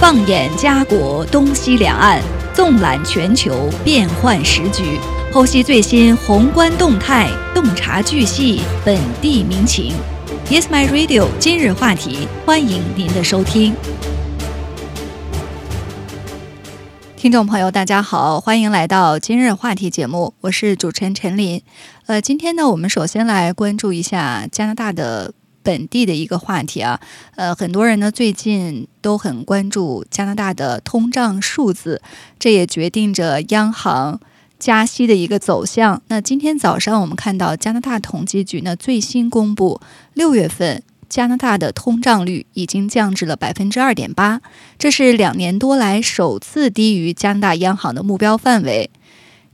放眼家国东西两岸，纵览全球变幻时局，剖析最新宏观动态，洞察巨细本地民情。Yes, my radio。今日话题，欢迎您的收听。听众朋友，大家好，欢迎来到今日话题节目，我是主持人陈琳。呃，今天呢，我们首先来关注一下加拿大的本地的一个话题啊。呃，很多人呢最近都很关注加拿大的通胀数字，这也决定着央行加息的一个走向。那今天早上我们看到加拿大统计局呢最新公布六月份。加拿大的通胀率已经降至了百分之二点八，这是两年多来首次低于加拿大央行的目标范围。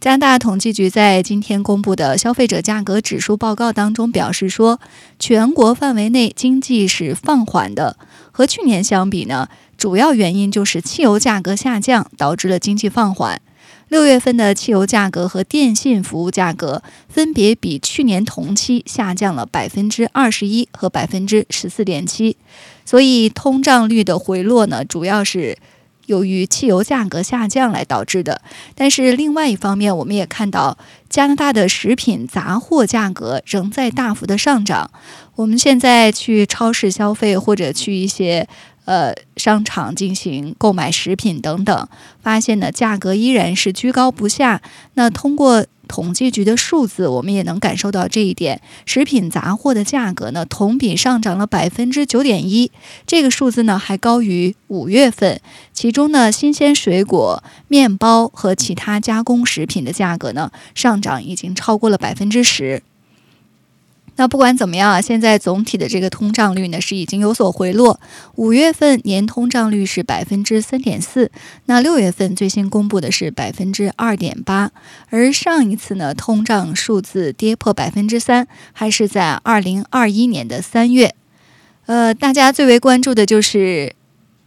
加拿大统计局在今天公布的消费者价格指数报告当中表示说，全国范围内经济是放缓的，和去年相比呢，主要原因就是汽油价格下降导致了经济放缓。六月份的汽油价格和电信服务价格分别比去年同期下降了百分之二十一和百分之十四点七，所以通胀率的回落呢，主要是由于汽油价格下降来导致的。但是另外一方面，我们也看到加拿大的食品杂货价格仍在大幅的上涨。我们现在去超市消费或者去一些。呃，商场进行购买食品等等，发现呢价格依然是居高不下。那通过统计局的数字，我们也能感受到这一点。食品杂货的价格呢，同比上涨了百分之九点一，这个数字呢还高于五月份。其中呢，新鲜水果、面包和其他加工食品的价格呢，上涨已经超过了百分之十。那不管怎么样啊，现在总体的这个通胀率呢是已经有所回落。五月份年通胀率是百分之三点四，那六月份最新公布的是百分之二点八，而上一次呢通胀数字跌破百分之三，还是在二零二一年的三月。呃，大家最为关注的就是。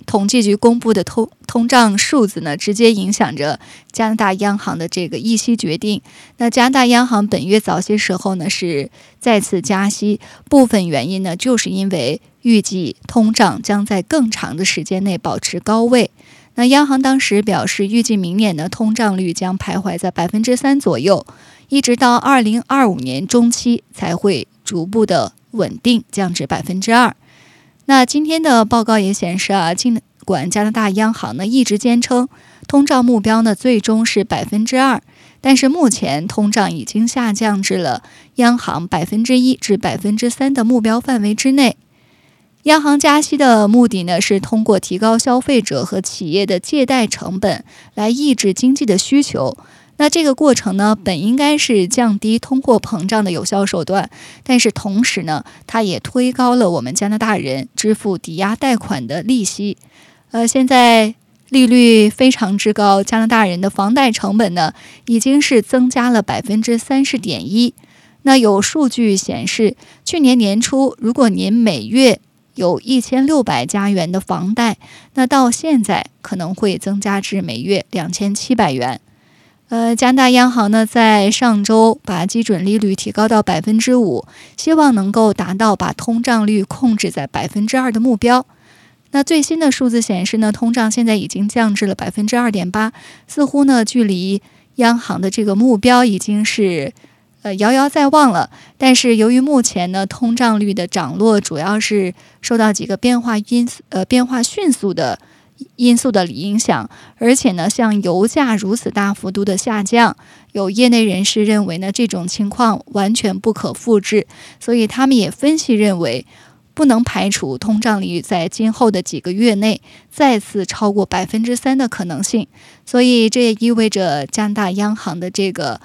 统计局公布的通通胀数字呢，直接影响着加拿大央行的这个议息决定。那加拿大央行本月早些时候呢是再次加息，部分原因呢就是因为预计通胀将在更长的时间内保持高位。那央行当时表示，预计明年的通胀率将徘徊在百分之三左右，一直到二零二五年中期才会逐步的稳定降至百分之二。那今天的报告也显示啊，尽管加拿大央行呢一直坚称通胀目标呢最终是百分之二，但是目前通胀已经下降至了央行百分之一至百分之三的目标范围之内。央行加息的目的呢是通过提高消费者和企业的借贷成本来抑制经济的需求。那这个过程呢，本应该是降低通货膨胀的有效手段，但是同时呢，它也推高了我们加拿大人支付抵押贷款的利息。呃，现在利率非常之高，加拿大人的房贷成本呢，已经是增加了百分之三十点一。那有数据显示，去年年初，如果您每月有一千六百加元的房贷，那到现在可能会增加至每月两千七百元。呃，加拿大央行呢，在上周把基准利率提高到百分之五，希望能够达到把通胀率控制在百分之二的目标。那最新的数字显示呢，通胀现在已经降至了百分之二点八，似乎呢，距离央行的这个目标已经是呃遥遥在望了。但是由于目前呢，通胀率的涨落主要是受到几个变化因素呃变化迅速的。因素的影响，而且呢，像油价如此大幅度的下降，有业内人士认为呢，这种情况完全不可复制，所以他们也分析认为，不能排除通胀率在今后的几个月内再次超过百分之三的可能性。所以这也意味着加拿大央行的这个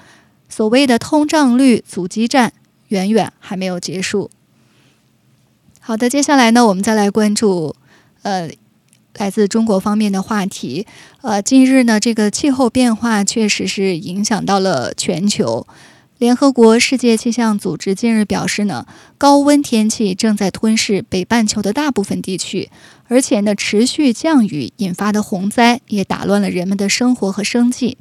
所谓的通胀率阻击战远远还没有结束。好的，接下来呢，我们再来关注，呃。来自中国方面的话题，呃，近日呢，这个气候变化确实是影响到了全球。联合国世界气象组织近日表示呢，高温天气正在吞噬北半球的大部分地区，而且呢，持续降雨引发的洪灾也打乱了人们的生活和生计。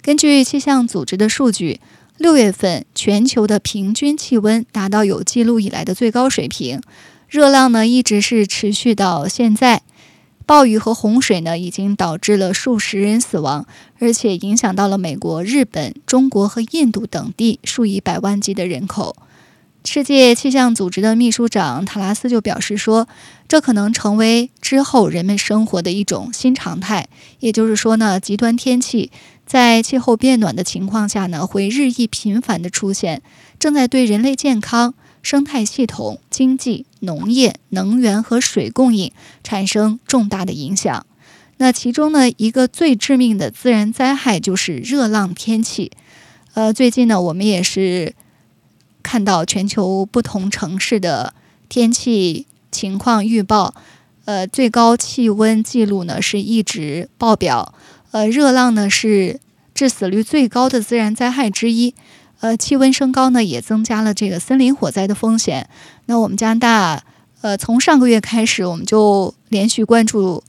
根据气象组织的数据，六月份全球的平均气温达到有记录以来的最高水平，热浪呢一直是持续到现在。暴雨和洪水呢，已经导致了数十人死亡，而且影响到了美国、日本、中国和印度等地数以百万计的人口。世界气象组织的秘书长塔拉斯就表示说，这可能成为之后人们生活的一种新常态。也就是说呢，极端天气在气候变暖的情况下呢，会日益频繁的出现，正在对人类健康、生态系统、经济、农业、能源和水供应产生重大的影响。那其中呢，一个最致命的自然灾害就是热浪天气。呃，最近呢，我们也是。看到全球不同城市的天气情况预报，呃，最高气温记录呢是一直爆表，呃，热浪呢是致死率最高的自然灾害之一，呃，气温升高呢也增加了这个森林火灾的风险。那我们加拿大，呃，从上个月开始，我们就连续关注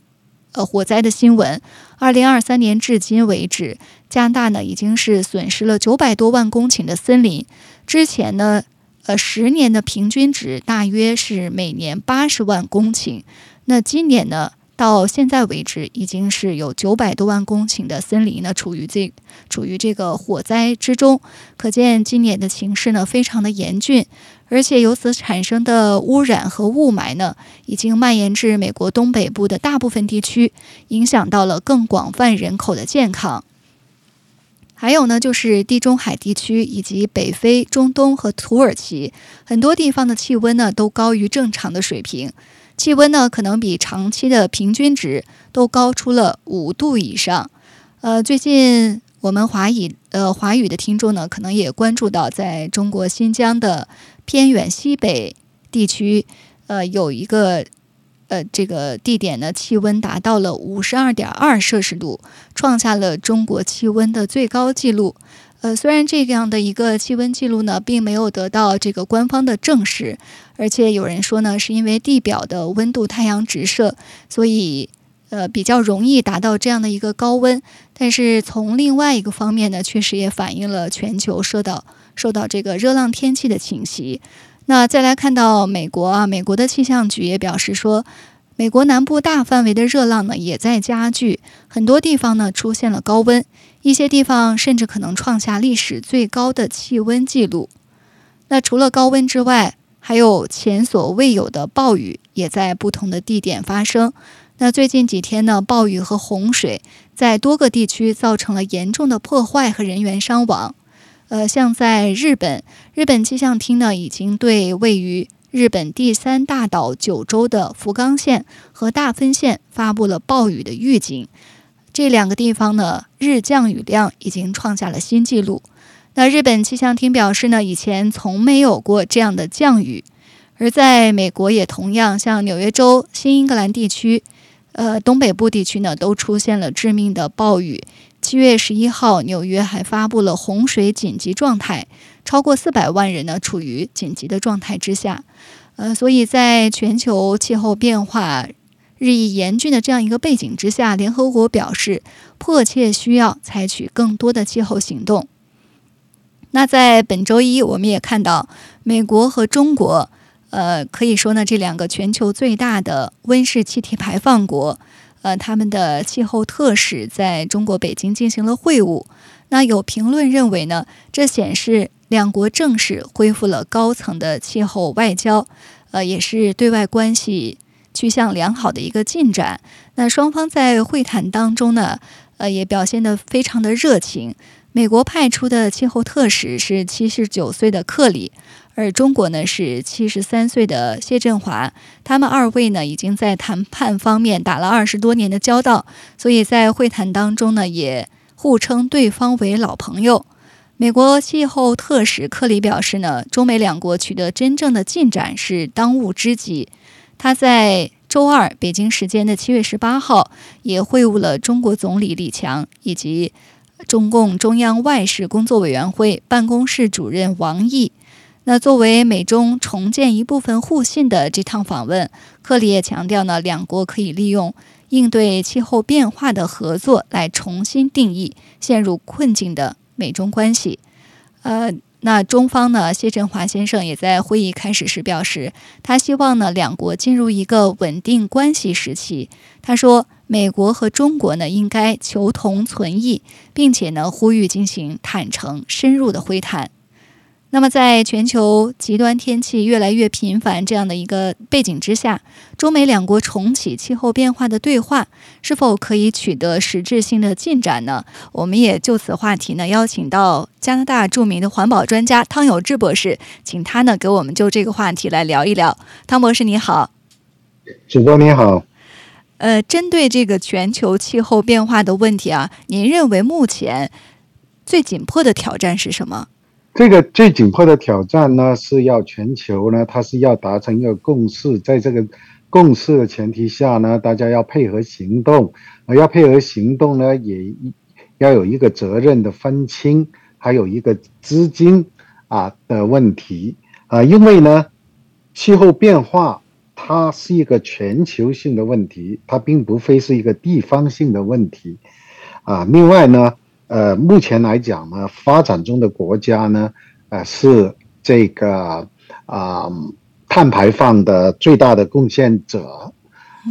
呃火灾的新闻。二零二三年至今为止，加拿大呢已经是损失了九百多万公顷的森林。之前呢，呃，十年的平均值大约是每年八十万公顷。那今年呢，到现在为止，已经是有九百多万公顷的森林呢处于这处于这个火灾之中。可见今年的形势呢非常的严峻，而且由此产生的污染和雾霾呢，已经蔓延至美国东北部的大部分地区，影响到了更广泛人口的健康。还有呢，就是地中海地区以及北非、中东和土耳其很多地方的气温呢都高于正常的水平，气温呢可能比长期的平均值都高出了五度以上。呃，最近我们华语呃华语的听众呢，可能也关注到，在中国新疆的偏远西北地区，呃，有一个。呃，这个地点呢，气温达到了五十二点二摄氏度，创下了中国气温的最高纪录。呃，虽然这样的一个气温记录呢，并没有得到这个官方的证实，而且有人说呢，是因为地表的温度太阳直射，所以呃比较容易达到这样的一个高温。但是从另外一个方面呢，确实也反映了全球受到受到这个热浪天气的侵袭。那再来看到美国啊，美国的气象局也表示说，美国南部大范围的热浪呢也在加剧，很多地方呢出现了高温，一些地方甚至可能创下历史最高的气温记录。那除了高温之外，还有前所未有的暴雨也在不同的地点发生。那最近几天呢，暴雨和洪水在多个地区造成了严重的破坏和人员伤亡。呃，像在日本，日本气象厅呢已经对位于日本第三大岛九州的福冈县和大分县发布了暴雨的预警。这两个地方呢，日降雨量已经创下了新纪录。那日本气象厅表示呢，以前从没有过这样的降雨。而在美国也同样，像纽约州、新英格兰地区、呃东北部地区呢，都出现了致命的暴雨。七月十一号，纽约还发布了洪水紧急状态，超过四百万人呢处于紧急的状态之下。呃，所以在全球气候变化日益严峻的这样一个背景之下，联合国表示迫切需要采取更多的气候行动。那在本周一，我们也看到美国和中国，呃，可以说呢，这两个全球最大的温室气体排放国。呃，他们的气候特使在中国北京进行了会晤。那有评论认为呢，这显示两国正式恢复了高层的气候外交，呃，也是对外关系趋向良好的一个进展。那双方在会谈当中呢，呃，也表现得非常的热情。美国派出的气候特使是七十九岁的克里。而中国呢是七十三岁的谢振华，他们二位呢已经在谈判方面打了二十多年的交道，所以在会谈当中呢也互称对方为老朋友。美国气候特使克里表示呢，中美两国取得真正的进展是当务之急。他在周二北京时间的七月十八号也会晤了中国总理李强以及中共中央外事工作委员会办公室主任王毅。那作为美中重建一部分互信的这趟访问，克里也强调呢，两国可以利用应对气候变化的合作来重新定义陷入困境的美中关系。呃，那中方呢，谢振华先生也在会议开始时表示，他希望呢两国进入一个稳定关系时期。他说，美国和中国呢应该求同存异，并且呢呼吁进行坦诚深入的会谈。那么，在全球极端天气越来越频繁这样的一个背景之下，中美两国重启气候变化的对话，是否可以取得实质性的进展呢？我们也就此话题呢，邀请到加拿大著名的环保专家汤有志博士，请他呢给我们就这个话题来聊一聊。汤博士你好，主播你好。呃，针对这个全球气候变化的问题啊，您认为目前最紧迫的挑战是什么？这个最紧迫的挑战呢，是要全球呢，它是要达成一个共识，在这个共识的前提下呢，大家要配合行动，啊，要配合行动呢，也要有一个责任的分清，还有一个资金啊的问题啊，因为呢，气候变化它是一个全球性的问题，它并不非是一个地方性的问题啊，另外呢。呃，目前来讲呢，发展中的国家呢，呃，是这个啊碳排放的最大的贡献者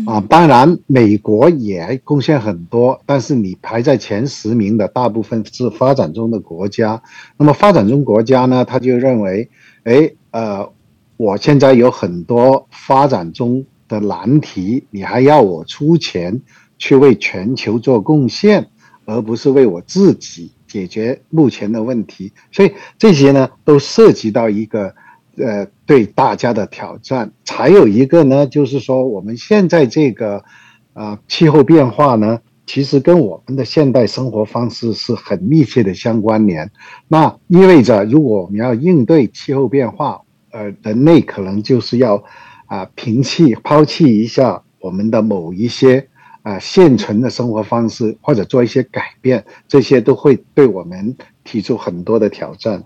啊。当然，美国也贡献很多，但是你排在前十名的大部分是发展中的国家。那么，发展中国家呢，他就认为，哎，呃，我现在有很多发展中的难题，你还要我出钱去为全球做贡献。而不是为我自己解决目前的问题，所以这些呢都涉及到一个呃对大家的挑战。还有一个呢，就是说我们现在这个啊气候变化呢，其实跟我们的现代生活方式是很密切的相关联。那意味着，如果我们要应对气候变化，呃，人类可能就是要啊摒弃、抛弃一下我们的某一些。啊，现存的生活方式或者做一些改变，这些都会对我们提出很多的挑战。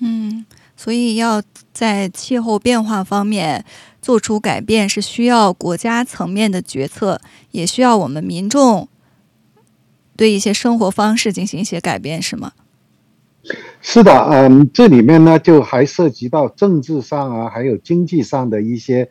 嗯，所以要在气候变化方面做出改变，是需要国家层面的决策，也需要我们民众对一些生活方式进行一些改变，是吗？是的，嗯，这里面呢，就还涉及到政治上啊，还有经济上的一些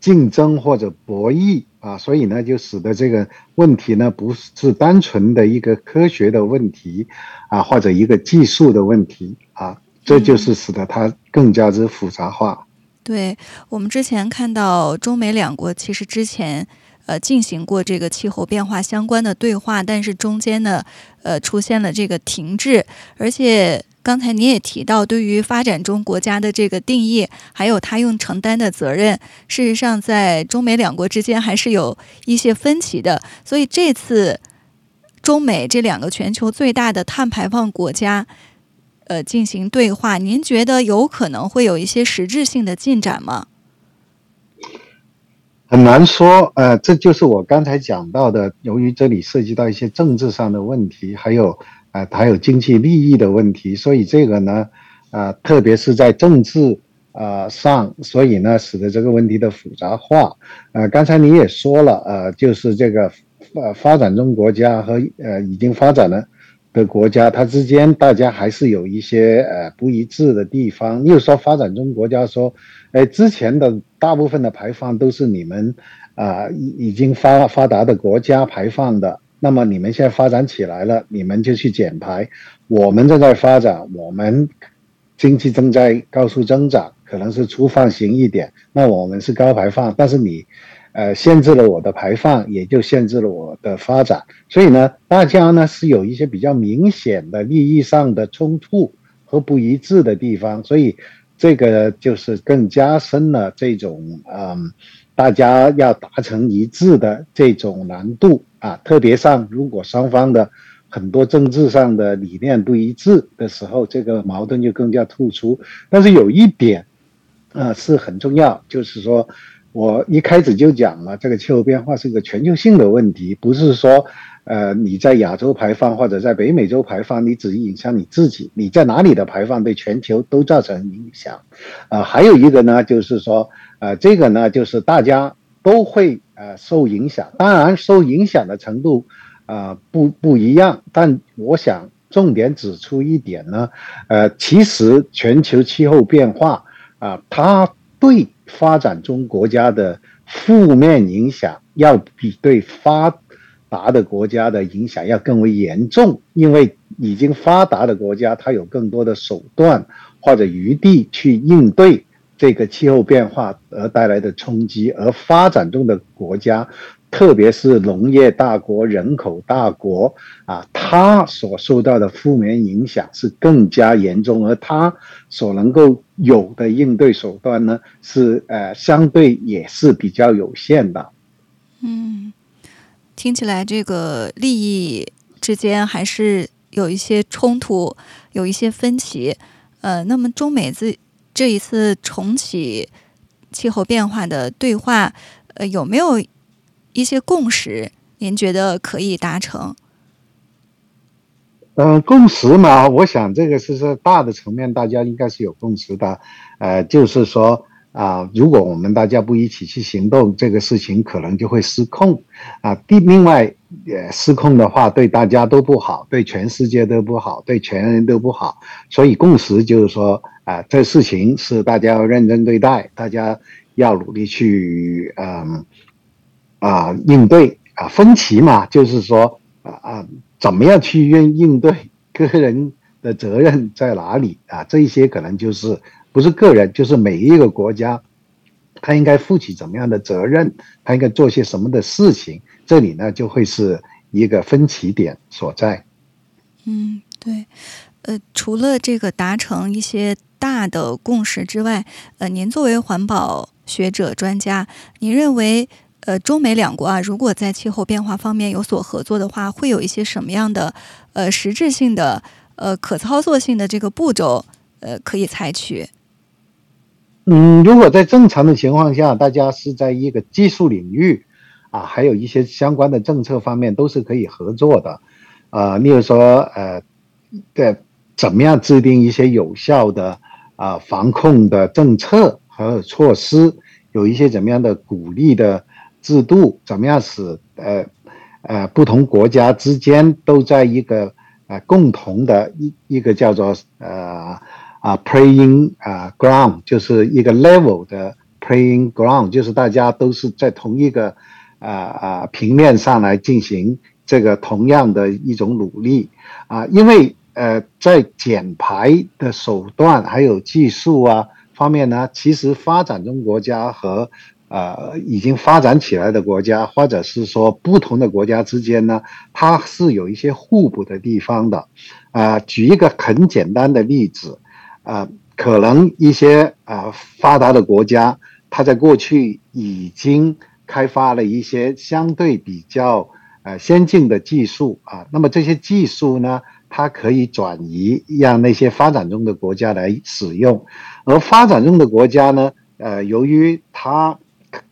竞争或者博弈。啊，所以呢，就使得这个问题呢，不是单纯的一个科学的问题，啊，或者一个技术的问题啊，这就是使得它更加之复杂化。对我们之前看到中美两国其实之前呃进行过这个气候变化相关的对话，但是中间呢，呃，出现了这个停滞，而且。刚才你也提到，对于发展中国家的这个定义，还有他用承担的责任，事实上，在中美两国之间还是有一些分歧的。所以这次中美这两个全球最大的碳排放国家，呃，进行对话，您觉得有可能会有一些实质性的进展吗？很难说，呃，这就是我刚才讲到的，由于这里涉及到一些政治上的问题，还有。啊，还有经济利益的问题，所以这个呢，啊，特别是在政治啊上，所以呢，使得这个问题的复杂化。啊，刚才你也说了，呃，就是这个呃发展中国家和呃已经发展了的国家，它之间大家还是有一些呃不一致的地方。又说发展中国家说，哎，之前的大部分的排放都是你们啊已已经发发达的国家排放的。那么你们现在发展起来了，你们就去减排。我们正在发展，我们经济正在高速增长，可能是粗放型一点。那我们是高排放，但是你，呃，限制了我的排放，也就限制了我的发展。所以呢，大家呢是有一些比较明显的利益上的冲突和不一致的地方，所以这个就是更加深了这种嗯。大家要达成一致的这种难度啊，特别上如果双方的很多政治上的理念不一致的时候，这个矛盾就更加突出。但是有一点，啊是很重要，就是说我一开始就讲了，这个气候变化是一个全球性的问题，不是说。呃，你在亚洲排放或者在北美洲排放，你只影响你自己；你在哪里的排放对全球都造成影响。啊，还有一个呢，就是说，呃，这个呢，就是大家都会呃受影响，当然受影响的程度啊不不一样，但我想重点指出一点呢，呃，其实全球气候变化啊，它对发展中国家的负面影响要比对发达的国家的影响要更为严重，因为已经发达的国家它有更多的手段或者余地去应对这个气候变化而带来的冲击，而发展中的国家。特别是农业大国、人口大国啊，它所受到的负面影响是更加严重，而它所能够有的应对手段呢，是呃相对也是比较有限的。嗯，听起来这个利益之间还是有一些冲突，有一些分歧。呃，那么中美自这一次重启气候变化的对话，呃，有没有？一些共识，您觉得可以达成？嗯，共识嘛，我想这个是是大的层面，大家应该是有共识的。呃，就是说啊，如果我们大家不一起去行动，这个事情可能就会失控啊。第另外，也，失控的话，对大家都不好，对全世界都不好，对全人都不好。所以共识就是说啊，这事情是大家要认真对待，大家要努力去嗯。啊，应对啊，分歧嘛，就是说啊啊，怎么样去应应对？个人的责任在哪里啊？这一些可能就是不是个人，就是每一个国家，他应该负起怎么样的责任？他应该做些什么的事情？这里呢，就会是一个分歧点所在。嗯，对，呃，除了这个达成一些大的共识之外，呃，您作为环保学者专家，您认为？呃，中美两国啊，如果在气候变化方面有所合作的话，会有一些什么样的呃实质性的呃可操作性的这个步骤呃可以采取？嗯，如果在正常的情况下，大家是在一个技术领域啊，还有一些相关的政策方面都是可以合作的啊。例如说呃，的怎么样制定一些有效的啊防控的政策和措施，有一些怎么样的鼓励的。制度怎么样使呃呃不同国家之间都在一个呃共同的一一个叫做呃啊 playing 啊 ground 就是一个 level 的 playing ground 就是大家都是在同一个啊啊平面上来进行这个同样的一种努力啊因为呃在减排的手段还有技术啊方面呢其实发展中国家和呃，已经发展起来的国家，或者是说不同的国家之间呢，它是有一些互补的地方的。啊，举一个很简单的例子，啊，可能一些啊发达的国家，它在过去已经开发了一些相对比较呃先进的技术啊，那么这些技术呢，它可以转移让那些发展中的国家来使用，而发展中的国家呢，呃，由于它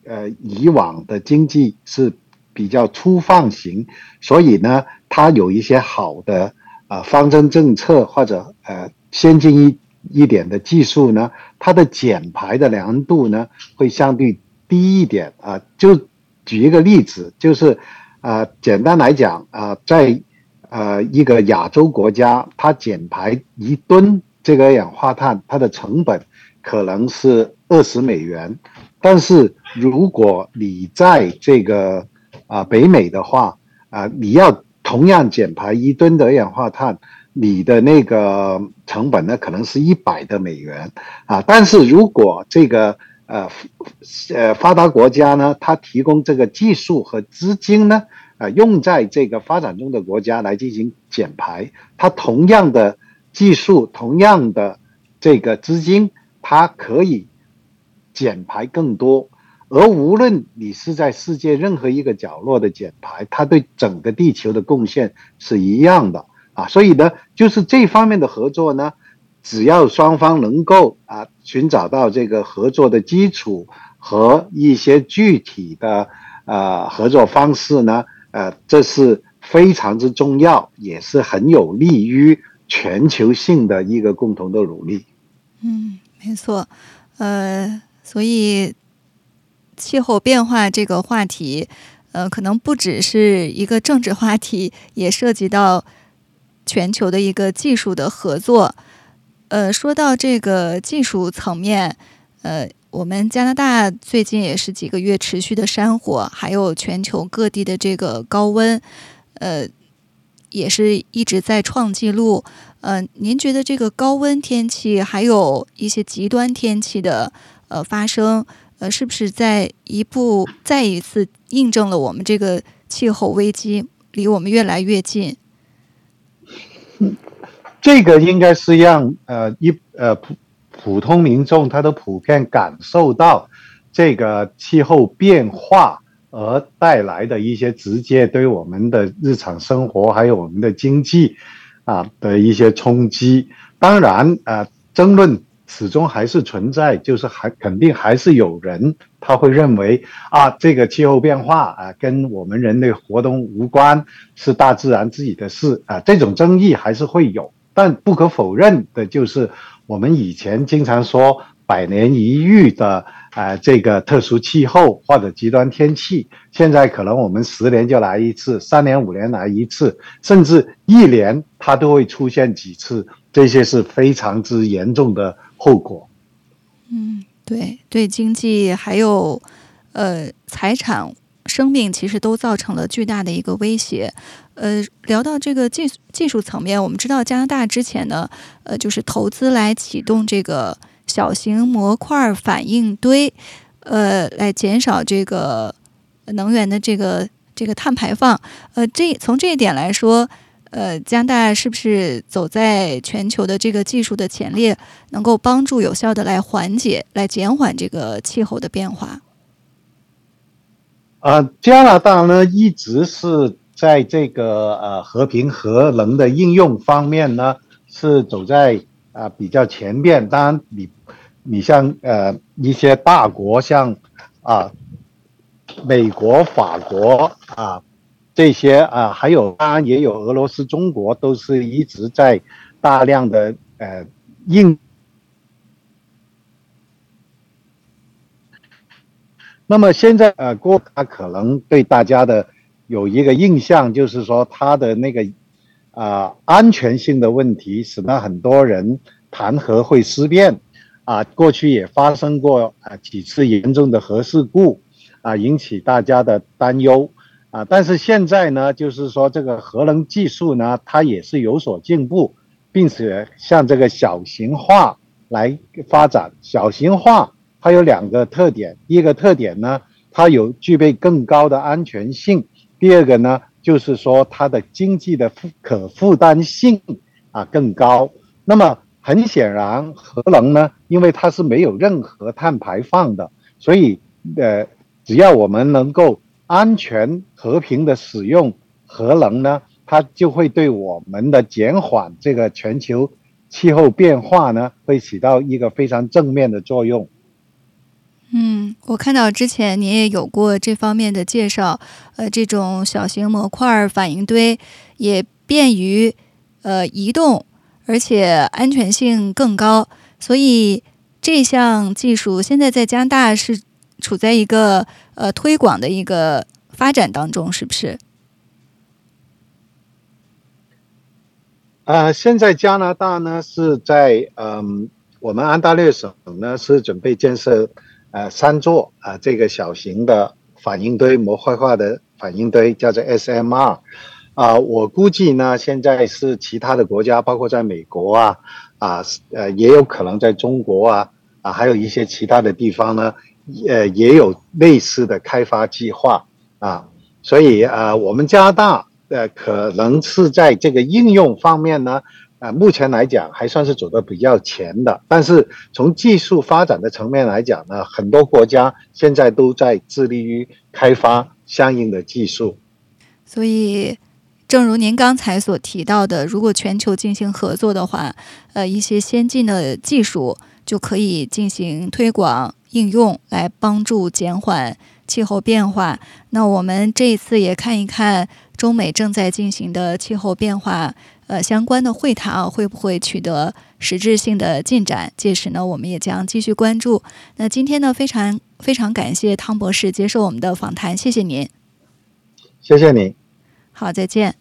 呃，以往的经济是比较粗放型，所以呢，它有一些好的啊方针政策或者呃先进一一点的技术呢，它的减排的难度呢会相对低一点啊。就举一个例子，就是啊，简单来讲啊，在呃一个亚洲国家，它减排一吨这个二氧化碳，它的成本可能是二十美元。但是如果你在这个啊北美的话啊，你要同样减排一吨的二氧化碳，你的那个成本呢可能是一百的美元啊。但是如果这个呃呃发达国家呢，它提供这个技术和资金呢，啊用在这个发展中的国家来进行减排，它同样的技术，同样的这个资金，它可以。减排更多，而无论你是在世界任何一个角落的减排，它对整个地球的贡献是一样的啊。所以呢，就是这方面的合作呢，只要双方能够啊寻找到这个合作的基础和一些具体的呃合作方式呢，呃，这是非常之重要，也是很有利于全球性的一个共同的努力。嗯，没错，呃。所以，气候变化这个话题，呃，可能不只是一个政治话题，也涉及到全球的一个技术的合作。呃，说到这个技术层面，呃，我们加拿大最近也是几个月持续的山火，还有全球各地的这个高温，呃，也是一直在创纪录。呃，您觉得这个高温天气，还有一些极端天气的呃发生，呃，是不是在一步再一次印证了我们这个气候危机离我们越来越近？这个应该是让呃一呃普普通民众他都普遍感受到这个气候变化而带来的一些直接对我们的日常生活还有我们的经济啊的一些冲击。当然啊，争论始终还是存在，就是还肯定还是有人他会认为啊，这个气候变化啊跟我们人类活动无关，是大自然自己的事啊，这种争议还是会有。但不可否认的就是，我们以前经常说百年一遇的啊这个特殊气候或者极端天气，现在可能我们十年就来一次，三年五年来一次，甚至一年它都会出现几次，这些是非常之严重的后果。嗯，对对，经济还有呃财产。生命其实都造成了巨大的一个威胁。呃，聊到这个技术技术层面，我们知道加拿大之前呢，呃，就是投资来启动这个小型模块反应堆，呃，来减少这个能源的这个这个碳排放。呃，这从这一点来说，呃，加拿大是不是走在全球的这个技术的前列，能够帮助有效的来缓解、来减缓这个气候的变化？啊，加拿大呢一直是在这个呃和平核能的应用方面呢是走在啊比较前面。当然，你你像呃一些大国，像啊美国、法国啊这些啊，还有当然也有俄罗斯、中国，都是一直在大量的呃应。那么现在呃，郭他可能对大家的有一个印象，就是说他的那个啊安全性的问题，使得很多人弹劾会失变啊。过去也发生过啊几次严重的核事故啊，引起大家的担忧啊。但是现在呢，就是说这个核能技术呢，它也是有所进步，并且向这个小型化来发展，小型化。它有两个特点，第一个特点呢，它有具备更高的安全性；第二个呢，就是说它的经济的负可负担性啊更高。那么很显然，核能呢，因为它是没有任何碳排放的，所以呃，只要我们能够安全和平的使用核能呢，它就会对我们的减缓这个全球气候变化呢，会起到一个非常正面的作用。嗯，我看到之前您也有过这方面的介绍，呃，这种小型模块反应堆也便于呃移动，而且安全性更高，所以这项技术现在在加拿大是处在一个呃推广的一个发展当中，是不是？啊，现在加拿大呢是在嗯，我们安大略省呢是准备建设。呃，三座啊，这个小型的反应堆模块化的反应堆叫做 SMR，啊，我估计呢，现在是其他的国家，包括在美国啊，啊，呃，也有可能在中国啊，啊，还有一些其他的地方呢，呃，也有类似的开发计划啊，所以啊，我们加拿大呃，可能是在这个应用方面呢。啊，目前来讲还算是走的比较前的，但是从技术发展的层面来讲呢，很多国家现在都在致力于开发相应的技术。所以，正如您刚才所提到的，如果全球进行合作的话，呃，一些先进的技术就可以进行推广应用，来帮助减缓气候变化。那我们这一次也看一看中美正在进行的气候变化。呃，相关的会谈啊，会不会取得实质性的进展？届时呢，我们也将继续关注。那今天呢，非常非常感谢汤博士接受我们的访谈，谢谢您。谢谢您。好，再见。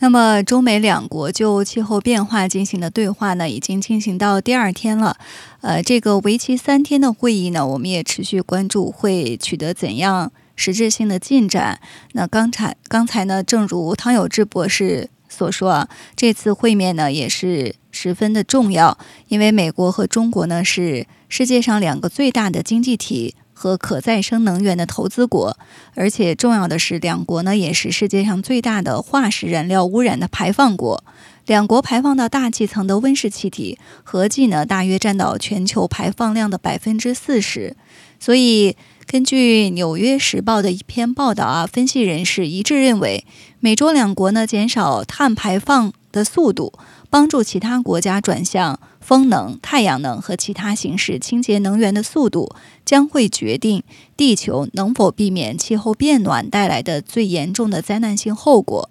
那么，中美两国就气候变化进行的对话呢，已经进行到第二天了。呃，这个为期三天的会议呢，我们也持续关注会取得怎样实质性的进展。那刚才刚才呢，正如汤有志博士所说啊，这次会面呢也是十分的重要，因为美国和中国呢是世界上两个最大的经济体。和可再生能源的投资国，而且重要的是，两国呢也是世界上最大的化石燃料污染的排放国。两国排放到大气层的温室气体合计呢，大约占到全球排放量的百分之四十。所以，根据《纽约时报》的一篇报道啊，分析人士一致认为，美洲两国呢减少碳排放的速度，帮助其他国家转向。风能、太阳能和其他形式清洁能源的速度，将会决定地球能否避免气候变暖带来的最严重的灾难性后果。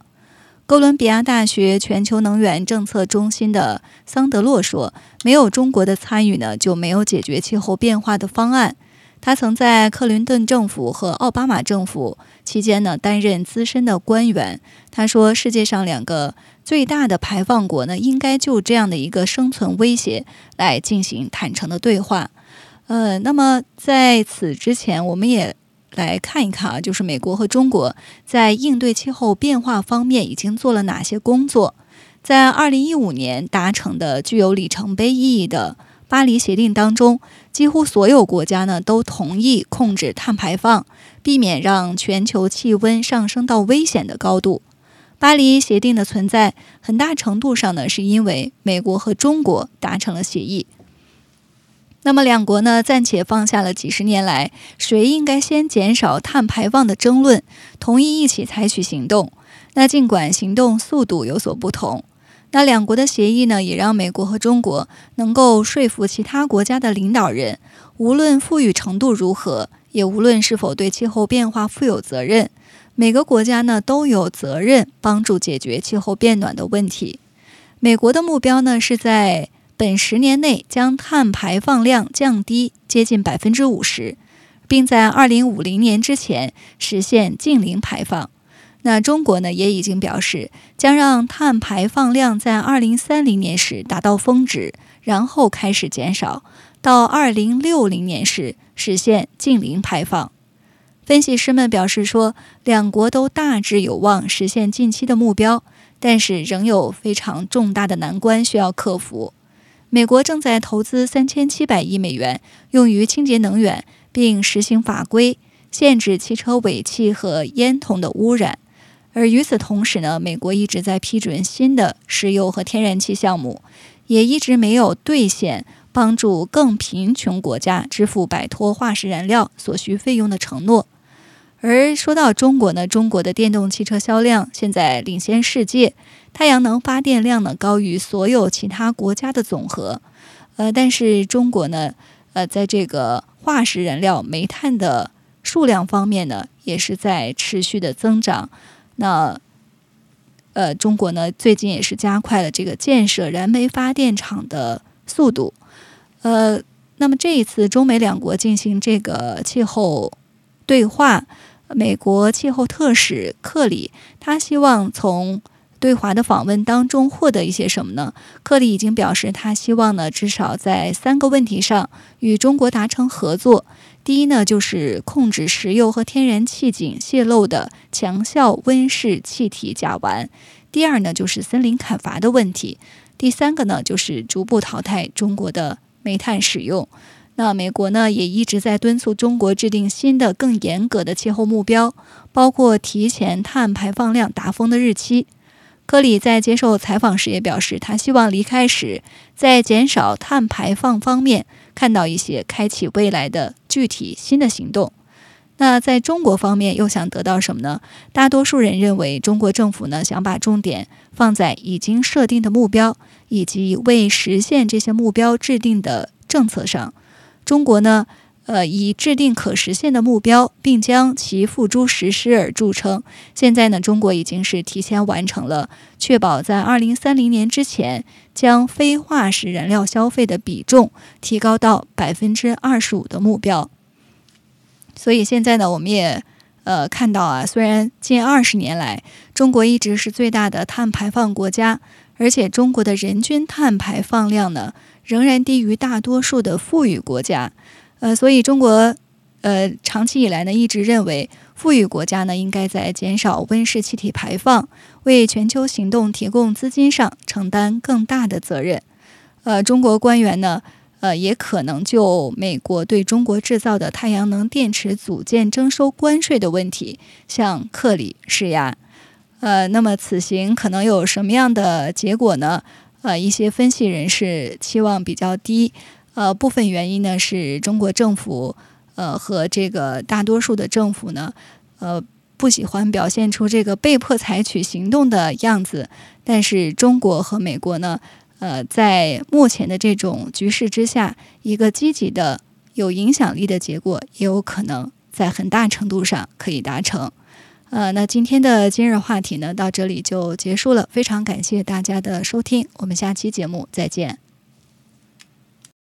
哥伦比亚大学全球能源政策中心的桑德洛说：“没有中国的参与呢，就没有解决气候变化的方案。”他曾在克林顿政府和奥巴马政府期间呢担任资深的官员。他说：“世界上两个最大的排放国呢，应该就这样的一个生存威胁来进行坦诚的对话。”呃，那么在此之前，我们也来看一看啊，就是美国和中国在应对气候变化方面已经做了哪些工作。在二零一五年达成的具有里程碑意义的。巴黎协定当中，几乎所有国家呢都同意控制碳排放，避免让全球气温上升到危险的高度。巴黎协定的存在，很大程度上呢是因为美国和中国达成了协议。那么两国呢暂且放下了几十年来谁应该先减少碳排放的争论，同意一起采取行动。那尽管行动速度有所不同。那两国的协议呢，也让美国和中国能够说服其他国家的领导人，无论富裕程度如何，也无论是否对气候变化负有责任，每个国家呢都有责任帮助解决气候变暖的问题。美国的目标呢，是在本十年内将碳排放量降低接近百分之五十，并在二零五零年之前实现净零排放。那中国呢，也已经表示将让碳排放量在二零三零年时达到峰值，然后开始减少，到二零六零年时实现净零排放。分析师们表示说，两国都大致有望实现近期的目标，但是仍有非常重大的难关需要克服。美国正在投资三千七百亿美元用于清洁能源，并实行法规限制汽车尾气和烟筒的污染。而与此同时呢，美国一直在批准新的石油和天然气项目，也一直没有兑现帮助更贫穷国家支付摆脱化石燃料所需费用的承诺。而说到中国呢，中国的电动汽车销量现在领先世界，太阳能发电量呢高于所有其他国家的总和。呃，但是中国呢，呃，在这个化石燃料煤炭的数量方面呢，也是在持续的增长。那，呃，中国呢最近也是加快了这个建设燃煤发电厂的速度，呃，那么这一次中美两国进行这个气候对话，美国气候特使克里他希望从对华的访问当中获得一些什么呢？克里已经表示，他希望呢至少在三个问题上与中国达成合作。第一呢，就是控制石油和天然气井泄漏的强效温室气体甲烷；第二呢，就是森林砍伐的问题；第三个呢，就是逐步淘汰中国的煤炭使用。那美国呢，也一直在敦促中国制定新的、更严格的气候目标，包括提前碳排放量达峰的日期。科里在接受采访时也表示，他希望离开时在减少碳排放方面看到一些开启未来的具体新的行动。那在中国方面又想得到什么呢？大多数人认为，中国政府呢想把重点放在已经设定的目标以及为实现这些目标制定的政策上。中国呢？呃，以制定可实现的目标，并将其付诸实施而著称。现在呢，中国已经是提前完成了确保在二零三零年之前将非化石燃料消费的比重提高到百分之二十五的目标。所以现在呢，我们也呃，看到啊，虽然近二十年来中国一直是最大的碳排放国家，而且中国的人均碳排放量呢仍然低于大多数的富裕国家。呃，所以中国呃长期以来呢一直认为，富裕国家呢应该在减少温室气体排放、为全球行动提供资金上承担更大的责任。呃，中国官员呢。呃，也可能就美国对中国制造的太阳能电池组件征收关税的问题向克里施压。呃，那么此行可能有什么样的结果呢？呃，一些分析人士期望比较低。呃，部分原因呢是中国政府呃和这个大多数的政府呢，呃不喜欢表现出这个被迫采取行动的样子。但是中国和美国呢？呃，在目前的这种局势之下，一个积极的、有影响力的结果，也有可能在很大程度上可以达成。呃，那今天的今日话题呢，到这里就结束了。非常感谢大家的收听，我们下期节目再见。